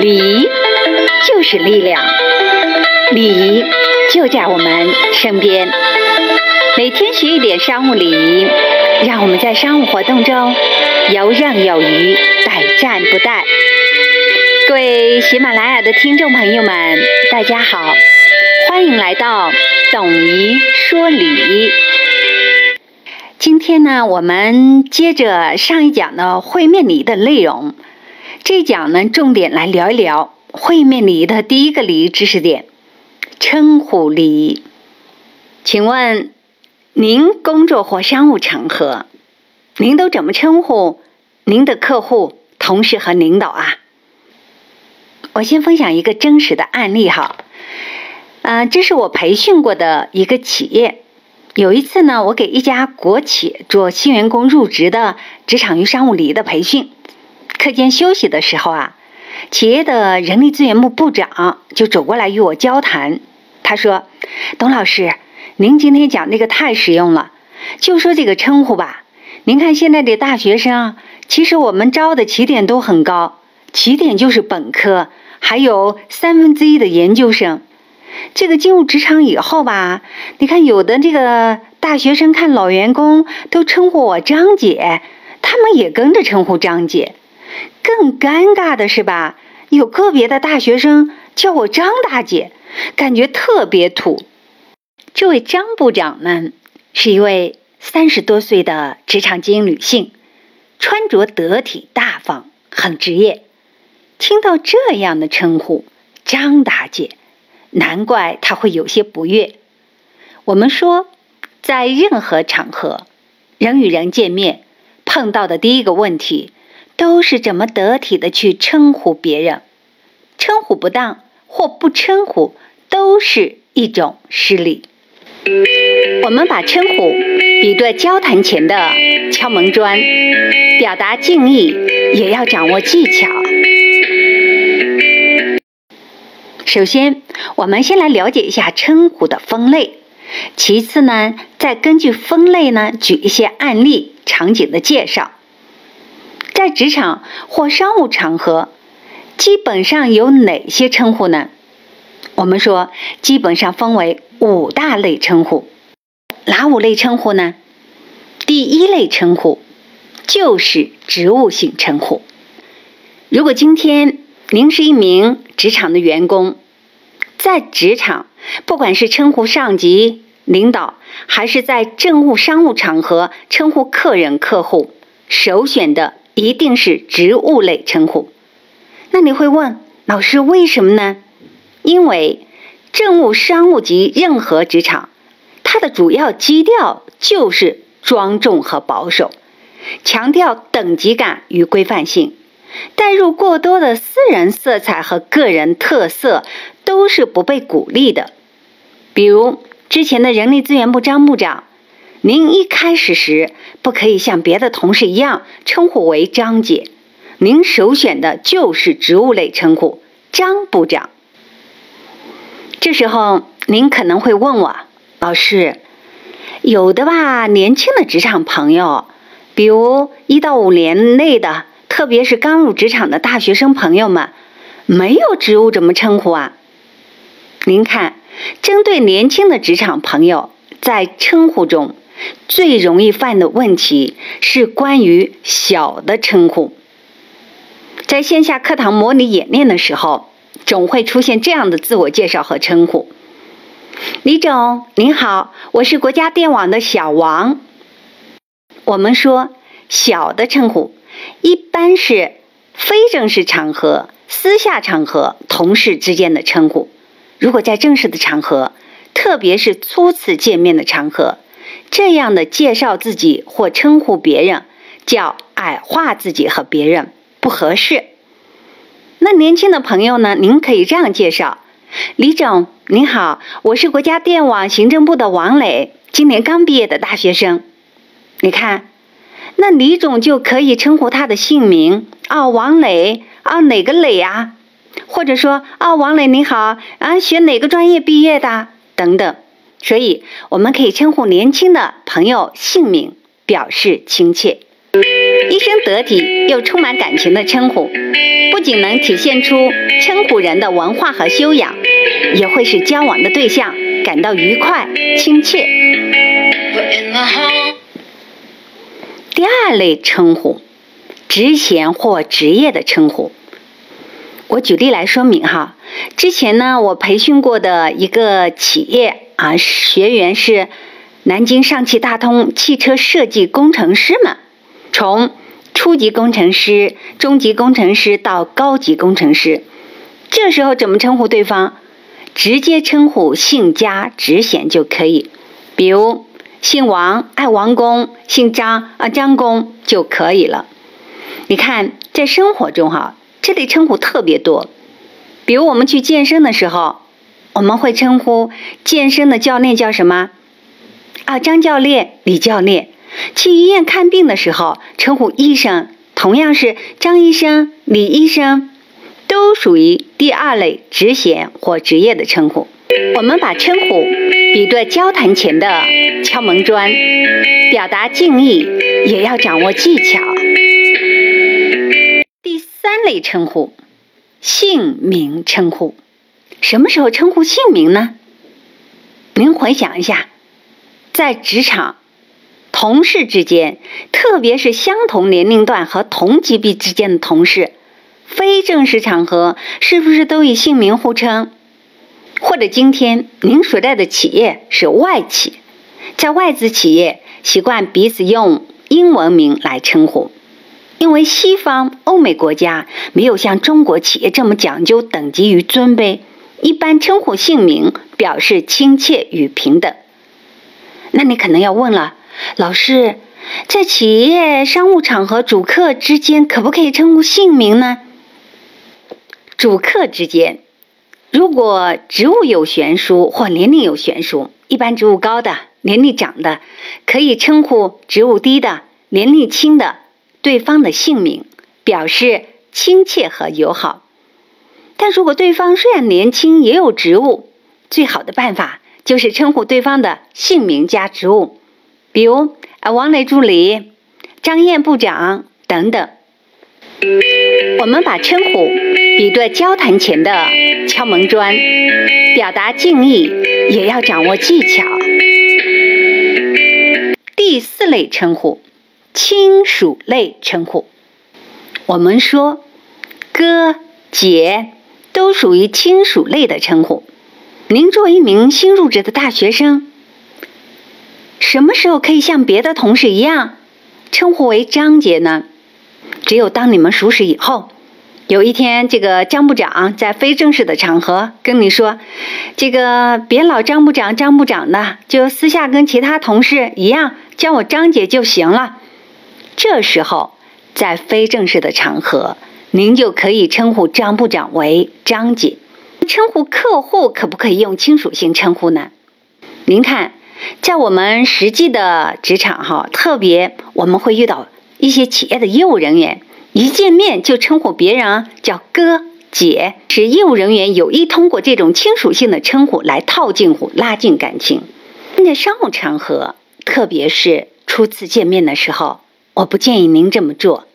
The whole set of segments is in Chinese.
礼仪就是力量，礼仪就在我们身边。每天学一点商务礼仪，让我们在商务活动中游刃有余，百战不殆。各位喜马拉雅的听众朋友们，大家好，欢迎来到董姨说礼。今天呢，我们接着上一讲的会面礼的内容。这讲呢，重点来聊一聊会面礼仪的第一个礼仪知识点——称呼礼仪。请问，您工作或商务场合，您都怎么称呼您的客户、同事和领导啊？我先分享一个真实的案例哈。嗯，这是我培训过的一个企业。有一次呢，我给一家国企做新员工入职的职场与商务礼仪的培训。课间休息的时候啊，企业的人力资源部部长就走过来与我交谈。他说：“董老师，您今天讲那个太实用了。就说这个称呼吧，您看现在的大学生，其实我们招的起点都很高，起点就是本科，还有三分之一的研究生。这个进入职场以后吧，你看有的这个大学生看老员工都称呼我张姐，他们也跟着称呼张姐。”更尴尬的是吧？有个别的大学生叫我张大姐，感觉特别土。这位张部长呢，是一位三十多岁的职场精英女性，穿着得体大方，很职业。听到这样的称呼“张大姐”，难怪她会有些不悦。我们说，在任何场合，人与人见面碰到的第一个问题。都是怎么得体的去称呼别人，称呼不当或不称呼都是一种失礼。我们把称呼比作交谈前的敲门砖，表达敬意也要掌握技巧。首先，我们先来了解一下称呼的分类，其次呢，再根据分类呢举一些案例场景的介绍。职场或商务场合，基本上有哪些称呼呢？我们说，基本上分为五大类称呼。哪五类称呼呢？第一类称呼就是职务性称呼。如果今天您是一名职场的员工，在职场，不管是称呼上级、领导，还是在政务、商务场合称呼客人、客户，首选的。一定是职务类称呼，那你会问老师为什么呢？因为政务、商务及任何职场，它的主要基调就是庄重和保守，强调等级感与规范性，带入过多的私人色彩和个人特色都是不被鼓励的。比如之前的人力资源部张部长。您一开始时不可以像别的同事一样称呼为张姐，您首选的就是职务类称呼张部长。这时候您可能会问我，老师，有的吧，年轻的职场朋友，比如一到五年内的，特别是刚入职场的大学生朋友们，没有职务怎么称呼啊？您看，针对年轻的职场朋友，在称呼中。最容易犯的问题是关于小的称呼。在线下课堂模拟演练的时候，总会出现这样的自我介绍和称呼：“李总，您好，我是国家电网的小王。”我们说，小的称呼一般是非正式场合、私下场合、同事之间的称呼。如果在正式的场合，特别是初次见面的场合。这样的介绍自己或称呼别人，叫矮化自己和别人，不合适。那年轻的朋友呢？您可以这样介绍：李总，您好，我是国家电网行政部的王磊，今年刚毕业的大学生。你看，那李总就可以称呼他的姓名啊，王磊啊，哪个磊啊？或者说啊，王磊你好啊，学哪个专业毕业的？等等。所以，我们可以称呼年轻的朋友姓名，表示亲切。一声得体又充满感情的称呼，不仅能体现出称呼人的文化和修养，也会使交往的对象感到愉快、亲切。第二类称呼，职衔或职业的称呼。我举例来说明哈。之前呢，我培训过的一个企业啊，学员是南京上汽大通汽车设计工程师们，从初级工程师、中级工程师到高级工程师，这时候怎么称呼对方？直接称呼姓家职衔就可以，比如姓王爱王公，姓张啊张公就可以了。你看，在生活中哈，这类称呼特别多。比如我们去健身的时候，我们会称呼健身的教练叫什么？啊，张教练、李教练。去医院看病的时候，称呼医生同样是张医生、李医生，都属于第二类职衔或职业的称呼。我们把称呼比作交谈前的敲门砖，表达敬意也要掌握技巧。第三类称呼。姓名称呼，什么时候称呼姓名呢？您回想一下，在职场、同事之间，特别是相同年龄段和同级别之间的同事，非正式场合是不是都以姓名互称？或者今天您所在的企业是外企，在外资企业习惯彼此用英文名来称呼。因为西方欧美国家没有像中国企业这么讲究等级与尊卑，一般称呼姓名表示亲切与平等。那你可能要问了，老师，在企业商务场合，主客之间可不可以称呼姓名呢？主客之间，如果职务有悬殊或年龄有悬殊，一般职务高的、年龄长的，可以称呼职务低的、年龄轻的。对方的姓名表示亲切和友好，但如果对方虽然年轻也有职务，最好的办法就是称呼对方的姓名加职务，比如啊王磊助理、张燕部长等等。我们把称呼比作交谈前的敲门砖，表达敬意也要掌握技巧。第四类称呼。亲属类称呼，我们说哥姐都属于亲属类的称呼。您作为一名新入职的大学生，什么时候可以像别的同事一样称呼为张姐呢？只有当你们熟识以后，有一天这个张部长在非正式的场合跟你说：“这个别老张部长张部长的，就私下跟其他同事一样叫我张姐就行了。”这时候，在非正式的场合，您就可以称呼张部长为张姐。称呼客户可不可以用亲属性称呼呢？您看，在我们实际的职场哈，特别我们会遇到一些企业的业务人员，一见面就称呼别人叫哥姐，是业务人员有意通过这种亲属性的称呼来套近乎、拉近感情。在商务场合，特别是初次见面的时候。我不建议您这么做。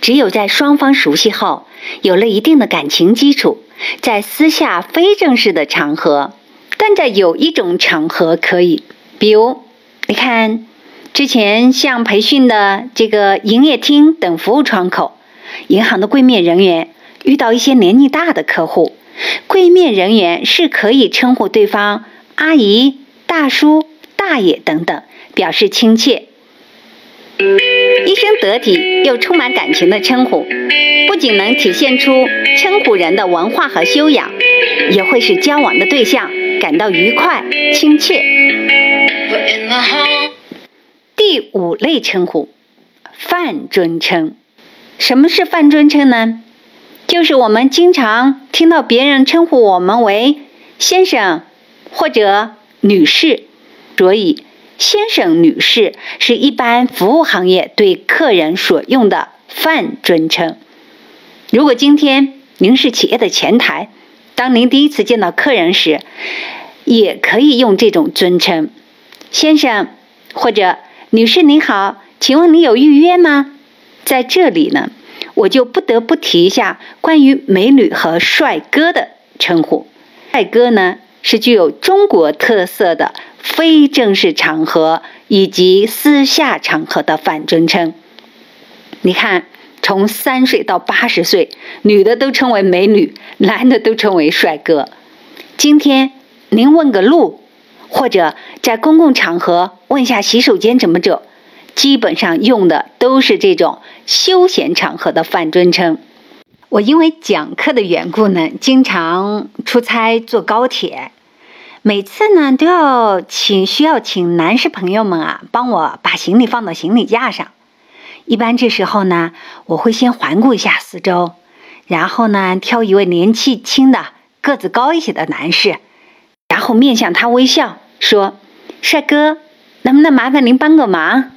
只有在双方熟悉后，有了一定的感情基础，在私下非正式的场合，但在有一种场合可以，比如，你看，之前像培训的这个营业厅等服务窗口，银行的柜面人员遇到一些年纪大的客户，柜面人员是可以称呼对方阿姨、大叔、大爷等等，表示亲切。一声得体又充满感情的称呼，不仅能体现出称呼人的文化和修养，也会使交往的对象感到愉快亲切。第五类称呼，泛尊称。什么是泛尊称呢？就是我们经常听到别人称呼我们为先生或者女士，所以。先生、女士是一般服务行业对客人所用的泛尊称。如果今天您是企业的前台，当您第一次见到客人时，也可以用这种尊称：“先生”或者“女士您好，请问你有预约吗？”在这里呢，我就不得不提一下关于美女和帅哥的称呼。帅哥呢，是具有中国特色的非正式场合以及私下场合的反尊称。你看，从三岁到八十岁，女的都称为美女，男的都称为帅哥。今天您问个路，或者在公共场合问下洗手间怎么走，基本上用的都是这种休闲场合的反尊称。我因为讲课的缘故呢，经常出差坐高铁，每次呢都要请需要请男士朋友们啊帮我把行李放到行李架上。一般这时候呢，我会先环顾一下四周，然后呢挑一位年纪轻的、个子高一些的男士，然后面向他微笑说：“帅哥，能不能麻烦您帮个忙？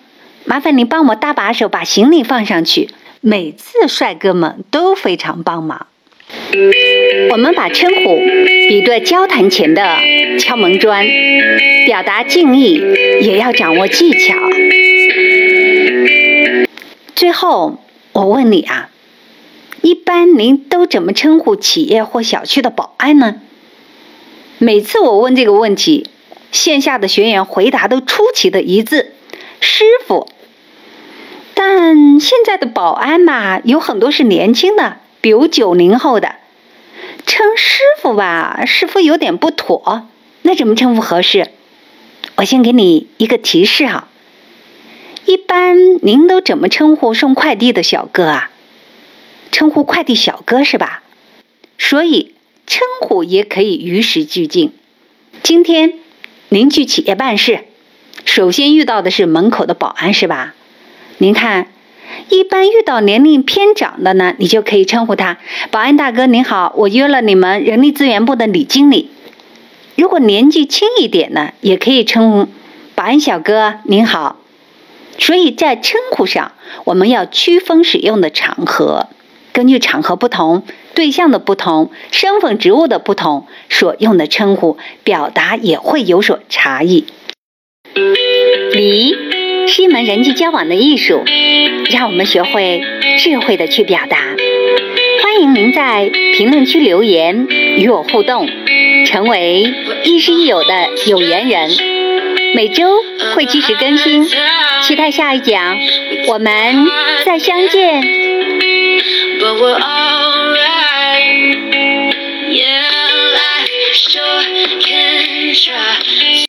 麻烦您帮我搭把手，把行李放上去。”每次帅哥们都非常帮忙。我们把称呼比作交谈前的敲门砖，表达敬意也要掌握技巧。最后，我问你啊，一般您都怎么称呼企业或小区的保安呢？每次我问这个问题，线下的学员回答都出奇的一致：师傅。但现在的保安吧，有很多是年轻的，比如九零后的，称师傅吧，师傅有点不妥，那怎么称呼合适？我先给你一个提示哈，一般您都怎么称呼送快递的小哥啊？称呼快递小哥是吧？所以称呼也可以与时俱进。今天您去企业办事，首先遇到的是门口的保安是吧？您看，一般遇到年龄偏长的呢，你就可以称呼他“保安大哥您好”，我约了你们人力资源部的李经理。如果年纪轻一点呢，也可以称“保安小哥您好”。所以在称呼上，我们要区分使用的场合，根据场合不同、对象的不同、身份职务的不同，所用的称呼表达也会有所差异。礼。是一门人际交往的艺术，让我们学会智慧的去表达。欢迎您在评论区留言与我互动，成为亦师亦友的有缘人。每周会及时更新，期待下一讲，我们再相见。